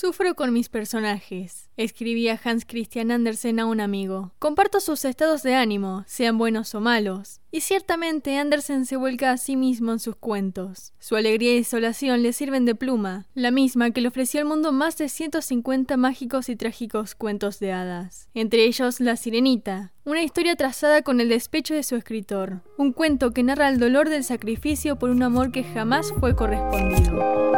Sufro con mis personajes, escribía Hans Christian Andersen a un amigo. Comparto sus estados de ánimo, sean buenos o malos. Y ciertamente Andersen se vuelca a sí mismo en sus cuentos. Su alegría y desolación le sirven de pluma, la misma que le ofreció al mundo más de 150 mágicos y trágicos cuentos de hadas. Entre ellos La Sirenita, una historia trazada con el despecho de su escritor, un cuento que narra el dolor del sacrificio por un amor que jamás fue correspondido.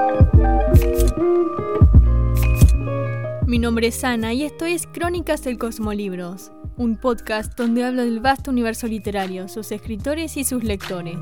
Mi nombre es Ana y esto es Crónicas del Cosmolibros, un podcast donde hablo del vasto universo literario, sus escritores y sus lectores.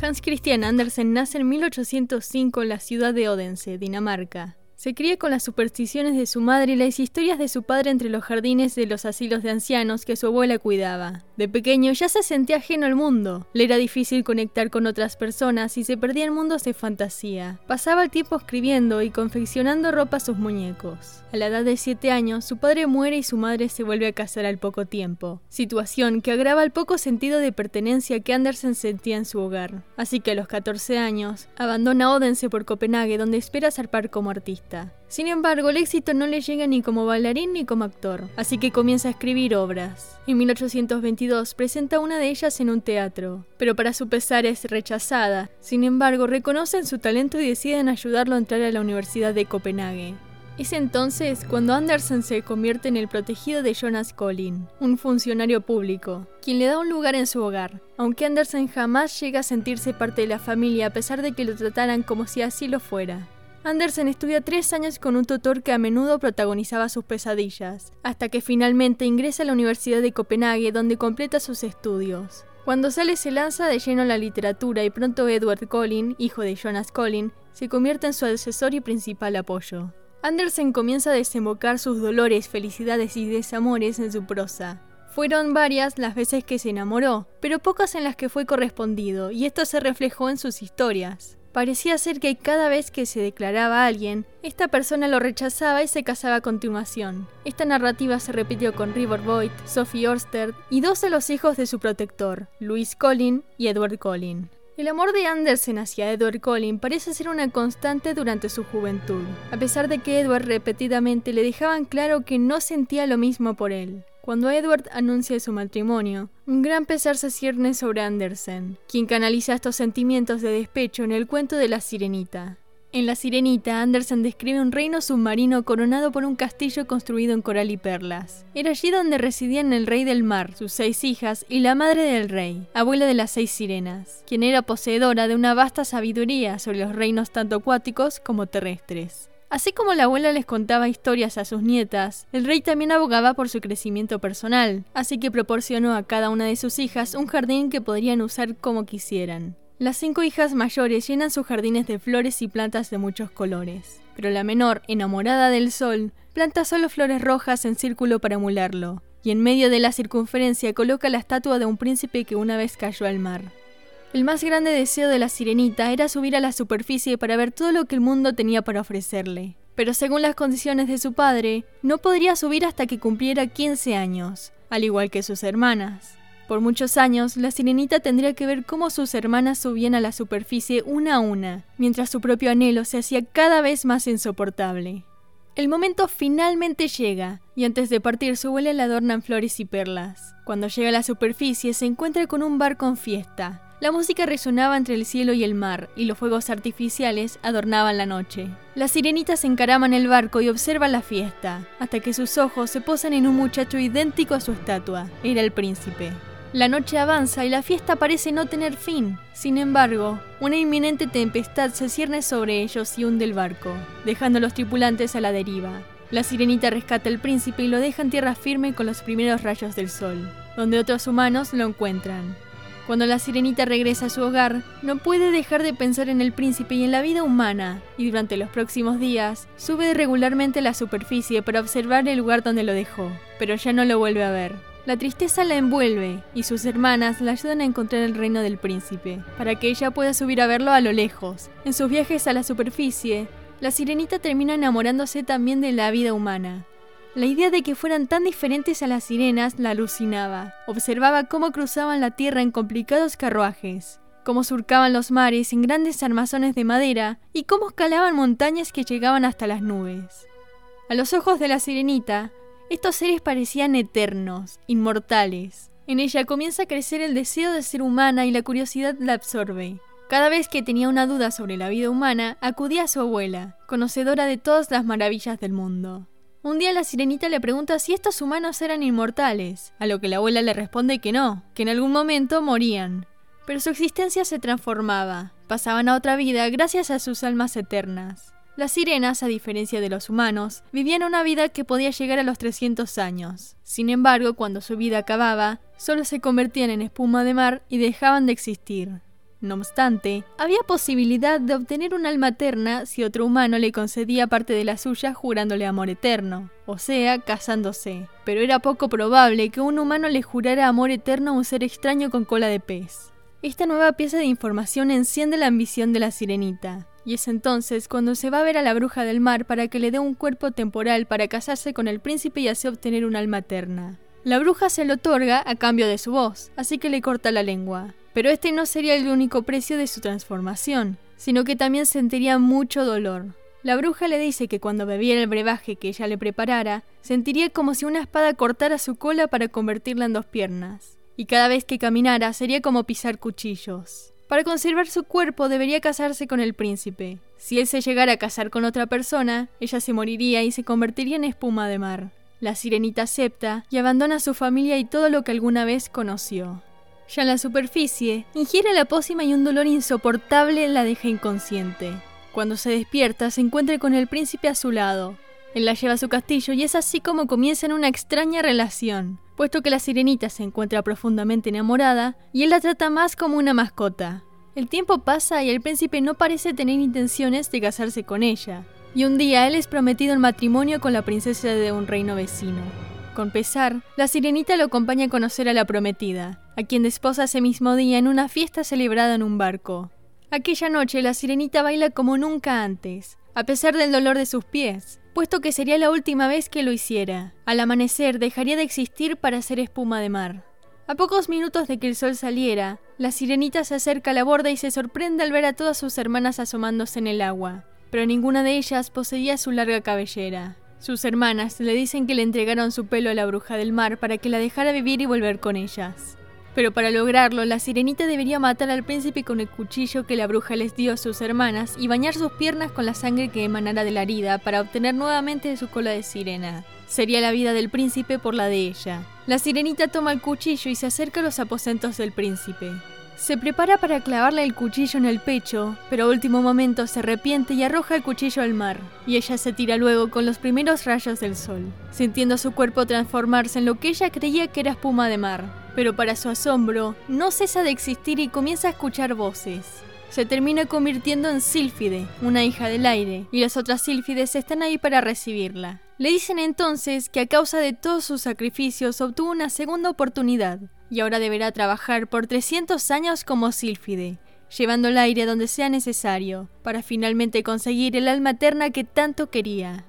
Hans Christian Andersen nace en 1805 en la ciudad de Odense, Dinamarca. Se cría con las supersticiones de su madre y las historias de su padre entre los jardines de los asilos de ancianos que su abuela cuidaba. De pequeño ya se sentía ajeno al mundo. Le era difícil conectar con otras personas y se perdía en mundos de fantasía. Pasaba el tiempo escribiendo y confeccionando ropa a sus muñecos. A la edad de 7 años, su padre muere y su madre se vuelve a casar al poco tiempo. Situación que agrava el poco sentido de pertenencia que Andersen sentía en su hogar. Así que a los 14 años, abandona Odense por Copenhague donde espera zarpar como artista. Sin embargo, el éxito no le llega ni como bailarín ni como actor, así que comienza a escribir obras. En 1822 presenta una de ellas en un teatro, pero para su pesar es rechazada. Sin embargo, reconocen su talento y deciden ayudarlo a entrar a la Universidad de Copenhague. Es entonces cuando Andersen se convierte en el protegido de Jonas Collin, un funcionario público, quien le da un lugar en su hogar, aunque Andersen jamás llega a sentirse parte de la familia a pesar de que lo trataran como si así lo fuera. Andersen estudia tres años con un tutor que a menudo protagonizaba sus pesadillas, hasta que finalmente ingresa a la Universidad de Copenhague donde completa sus estudios. Cuando sale se lanza de lleno a la literatura y pronto Edward Collin, hijo de Jonas Collin, se convierte en su asesor y principal apoyo. Andersen comienza a desembocar sus dolores, felicidades y desamores en su prosa. Fueron varias las veces que se enamoró, pero pocas en las que fue correspondido, y esto se reflejó en sus historias. Parecía ser que cada vez que se declaraba a alguien, esta persona lo rechazaba y se casaba a continuación. Esta narrativa se repitió con River Boyd, Sophie Orsted y dos de los hijos de su protector, Louis Collin y Edward Collin. El amor de Andersen hacia Edward Collin parece ser una constante durante su juventud, a pesar de que Edward repetidamente le dejaban claro que no sentía lo mismo por él. Cuando Edward anuncia su matrimonio, un gran pesar se cierne sobre Andersen, quien canaliza estos sentimientos de despecho en el cuento de la sirenita. En La Sirenita, Andersen describe un reino submarino coronado por un castillo construido en coral y perlas. Era allí donde residían el rey del mar, sus seis hijas y la madre del rey, abuela de las seis sirenas, quien era poseedora de una vasta sabiduría sobre los reinos tanto acuáticos como terrestres. Así como la abuela les contaba historias a sus nietas, el rey también abogaba por su crecimiento personal, así que proporcionó a cada una de sus hijas un jardín que podrían usar como quisieran. Las cinco hijas mayores llenan sus jardines de flores y plantas de muchos colores, pero la menor, enamorada del sol, planta solo flores rojas en círculo para emularlo, y en medio de la circunferencia coloca la estatua de un príncipe que una vez cayó al mar. El más grande deseo de la sirenita era subir a la superficie para ver todo lo que el mundo tenía para ofrecerle. Pero según las condiciones de su padre, no podría subir hasta que cumpliera 15 años, al igual que sus hermanas. Por muchos años, la sirenita tendría que ver cómo sus hermanas subían a la superficie una a una, mientras su propio anhelo se hacía cada vez más insoportable. El momento finalmente llega, y antes de partir su abuela le adornan flores y perlas. Cuando llega a la superficie se encuentra con un barco en fiesta, la música resonaba entre el cielo y el mar, y los fuegos artificiales adornaban la noche. Las sirenitas encaraman el barco y observan la fiesta, hasta que sus ojos se posan en un muchacho idéntico a su estatua. Era el príncipe. La noche avanza y la fiesta parece no tener fin. Sin embargo, una inminente tempestad se cierne sobre ellos y hunde el barco, dejando a los tripulantes a la deriva. La sirenita rescata al príncipe y lo deja en tierra firme con los primeros rayos del sol, donde otros humanos lo encuentran. Cuando la sirenita regresa a su hogar, no puede dejar de pensar en el príncipe y en la vida humana, y durante los próximos días sube regularmente a la superficie para observar el lugar donde lo dejó, pero ya no lo vuelve a ver. La tristeza la envuelve y sus hermanas la ayudan a encontrar el reino del príncipe, para que ella pueda subir a verlo a lo lejos. En sus viajes a la superficie, la sirenita termina enamorándose también de la vida humana, La idea de que fueran tan diferentes a las sirenas la alucinaba. Observaba cómo cruzaban la tierra en complicados carruajes, cómo surcaban los mares en grandes armazones de madera y cómo escalaban montañas que llegaban hasta las nubes. A los ojos de la sirenita, estos seres parecían eternos, inmortales. En ella comienza a crecer el deseo de ser humana y la curiosidad la absorbe. Cada vez que tenía una duda sobre la vida humana, acudía a su abuela, conocedora de todas las maravillas del mundo. Un día la sirenita le pregunta si estos humanos eran inmortales, a lo que la abuela le responde que no, que en algún momento morían. Pero su existencia se transformaba, pasaban a otra vida gracias a sus almas eternas. Las sirenas, a diferencia de los humanos, vivían una vida que podía llegar a los 300 años. Sin embargo, cuando su vida acababa, solo se convertían en espuma de mar y dejaban de existir. No obstante, había posibilidad de obtener un alma eterna si otro humano le concedía parte de la suya jurándole amor eterno, o sea, casándose. Pero era poco probable que un humano le jurara amor eterno a un ser extraño con cola de pez. Esta nueva pieza de información enciende la ambición de la sirenita, y es entonces cuando se va a ver a la bruja del mar para que le dé un cuerpo temporal para casarse con el príncipe y así obtener un alma eterna. La bruja se lo otorga a cambio de su voz, así que le corta la lengua. Pero este no sería el único precio de su transformación, sino que también sentiría mucho dolor. La bruja le dice que cuando bebiera el brebaje que ella le preparara, sentiría como si una espada cortara su cola para convertirla en dos piernas. Y cada vez que caminara sería como pisar cuchillos. Para conservar su cuerpo debería casarse con el príncipe. Si él se llegara a casar con otra persona, ella se moriría y se convertiría en espuma de mar. La sirenita acepta y abandona a su familia y todo lo que alguna vez conoció. Ya en la superficie, ingiere la pócima y un dolor insoportable la deja inconsciente. Cuando se despierta, se encuentra con el príncipe a su lado. Él la lleva a su castillo y es así como comienzan una extraña relación, puesto que la sirenita se encuentra profundamente enamorada y él la trata más como una mascota. El tiempo pasa y el príncipe no parece tener intenciones de casarse con ella, y un día él es prometido en matrimonio con la princesa de un reino vecino. Con pesar, la sirenita lo acompaña a conocer a la prometida, a quien desposa ese mismo día en una fiesta celebrada en un barco. Aquella noche la sirenita baila como nunca antes, a pesar del dolor de sus pies, puesto que sería la última vez que lo hiciera. Al amanecer dejaría de existir para ser espuma de mar. A pocos minutos de que el sol saliera, la sirenita se acerca a la borda y se sorprende al ver a todas sus hermanas asomándose en el agua, pero ninguna de ellas poseía su larga cabellera. Sus hermanas le dicen que le entregaron su pelo a la bruja del mar para que la dejara vivir y volver con ellas. Pero para lograrlo, la sirenita debería matar al príncipe con el cuchillo que la bruja les dio a sus hermanas y bañar sus piernas con la sangre que emanara de la herida para obtener nuevamente su cola de sirena. Sería la vida del príncipe por la de ella. La sirenita toma el cuchillo y se acerca a los aposentos del príncipe. Se prepara para clavarle el cuchillo en el pecho, pero a último momento se arrepiente y arroja el cuchillo al mar, y ella se tira luego con los primeros rayos del sol, sintiendo su cuerpo transformarse en lo que ella creía que era espuma de mar. Pero para su asombro, no cesa de existir y comienza a escuchar voces. Se termina convirtiendo en Sílfide, una hija del aire, y las otras Sílfides están ahí para recibirla. Le dicen entonces que a causa de todos sus sacrificios obtuvo una segunda oportunidad, y ahora deberá trabajar por 300 años como sílfide, llevando el aire donde sea necesario, para finalmente conseguir el alma eterna que tanto quería.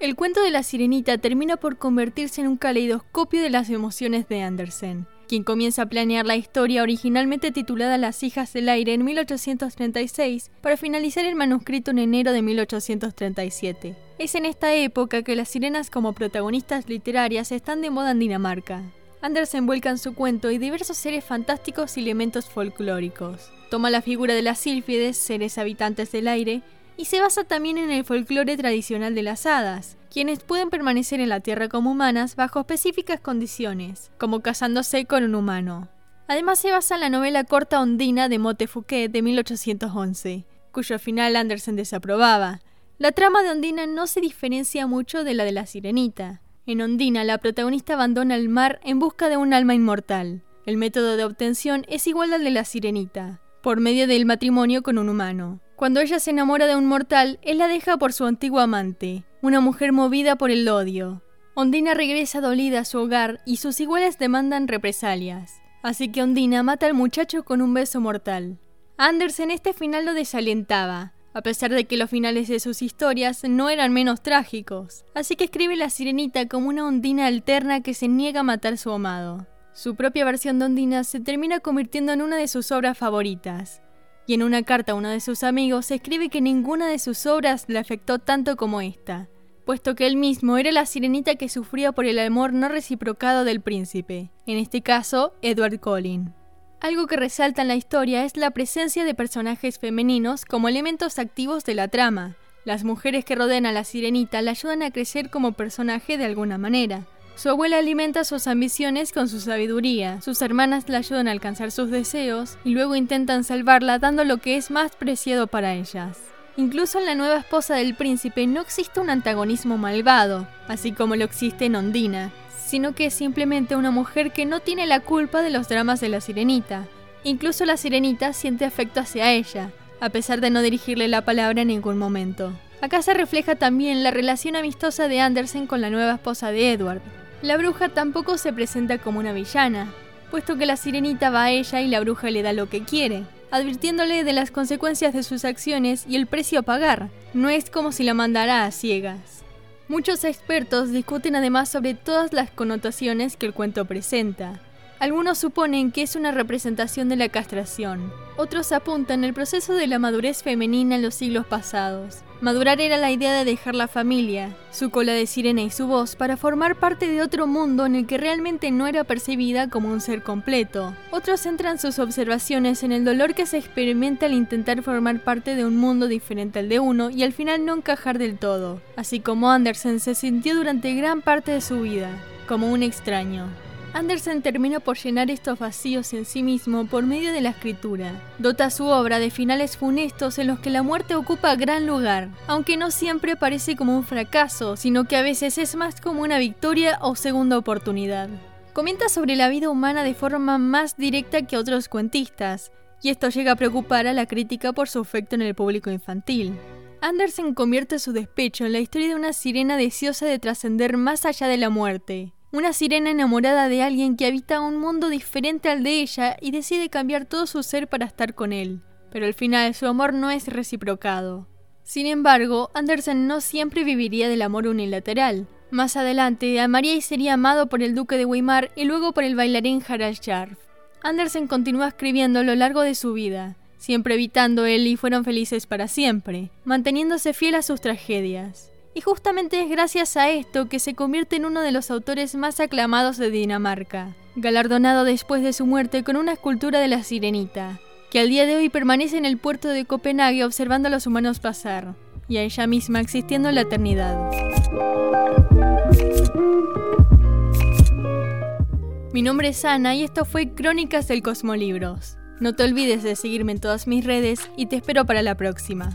El cuento de la sirenita termina por convertirse en un caleidoscopio de las emociones de Andersen, quien comienza a planear la historia originalmente titulada Las hijas del aire en 1836 para finalizar el manuscrito en enero de 1837. Es en esta época que las sirenas como protagonistas literarias están de moda en Dinamarca. Andersen vuelca en su cuento y diversos seres fantásticos y elementos folclóricos. Toma la figura de las sílfides, seres habitantes del aire, y se basa también en el folclore tradicional de las hadas, quienes pueden permanecer en la Tierra como humanas bajo específicas condiciones, como casándose con un humano. Además se basa en la novela corta Ondina de Motte Fouquet de 1811, cuyo final Andersen desaprobaba. La trama de Ondina no se diferencia mucho de la de la Sirenita. En Ondina, la protagonista abandona el mar en busca de un alma inmortal. El método de obtención es igual al de la sirenita, por medio del matrimonio con un humano. Cuando ella se enamora de un mortal, él la deja por su antiguo amante, una mujer movida por el odio. Ondina regresa dolida a su hogar y sus iguales demandan represalias. Así que Ondina mata al muchacho con un beso mortal. Andersen este final lo desalientaba, a pesar de que los finales de sus historias no eran menos trágicos. Así que escribe La Sirenita como una ondina alterna que se niega a matar a su amado. Su propia versión de Ondina se termina convirtiendo en una de sus obras favoritas, y en una carta a uno de sus amigos escribe que ninguna de sus obras le afectó tanto como esta, puesto que él mismo era la sirenita que sufría por el amor no reciprocado del príncipe, en este caso Edward Collin. Algo que resalta en la historia es la presencia de personajes femeninos como elementos activos de la trama. Las mujeres que rodean a la sirenita la ayudan a crecer como personaje de alguna manera, su abuela alimenta sus ambiciones con su sabiduría, sus hermanas la ayudan a alcanzar sus deseos y luego intentan salvarla dando lo que es más preciado para ellas. Incluso en la nueva esposa del príncipe no existe un antagonismo malvado, así como lo existe en Ondina, sino que es simplemente una mujer que no tiene la culpa de los dramas de la sirenita. Incluso la sirenita siente afecto hacia ella, a pesar de no dirigirle la palabra en ningún momento. Acá se refleja también la relación amistosa de Andersen con la nueva esposa de Edward, la bruja tampoco se presenta como una villana, puesto que la sirenita va a ella y la bruja le da lo que quiere, advirtiéndole de las consecuencias de sus acciones y el precio a pagar. No es como si la mandara a ciegas. Muchos expertos discuten además sobre todas las connotaciones que el cuento presenta. Algunos suponen que es una representación de la castración, otros apuntan el proceso de la madurez femenina en los siglos pasados, Madurar era la idea de dejar la familia, su cola de sirena y su voz para formar parte de otro mundo en el que realmente no era percibida como un ser completo. Otros centran sus observaciones en el dolor que se experimenta al intentar formar parte de un mundo diferente al de uno y al final no encajar del todo, así como Andersen se sintió durante gran parte de su vida, como un extraño. Andersen terminó por llenar estos vacíos en sí mismo por medio de la escritura. Dota su obra de finales funestos en los que la muerte ocupa gran lugar, aunque no siempre parece como un fracaso, sino que a veces es más como una victoria o segunda oportunidad. Comenta sobre la vida humana de forma más directa que otros cuentistas, y esto llega a preocupar a la crítica por su efecto en el público infantil. Andersen convierte su despecho en la historia de una sirena deseosa de trascender más allá de la muerte, una sirena enamorada de alguien que habita un mundo diferente al de ella y decide cambiar todo su ser para estar con él, pero al final su amor no es reciprocado. Sin embargo, Andersen no siempre viviría del amor unilateral. Más adelante, amaría y sería amado por el duque de Weimar y luego por el bailarín Harald Scharf. Andersen continuó escribiendo a lo largo de su vida, siempre evitando él y fueron felices para siempre, manteniéndose fiel a sus tragedias. Y justamente es gracias a esto que se convierte en uno de los autores más aclamados de Dinamarca, galardonado después de su muerte con una escultura de la sirenita, que al día de hoy permanece en el puerto de Copenhague observando a los humanos pasar, y a ella misma existiendo en la eternidad. Mi nombre es Ana y esto fue Crónicas del Cosmolibros. No te olvides de seguirme en todas mis redes y te espero para la próxima.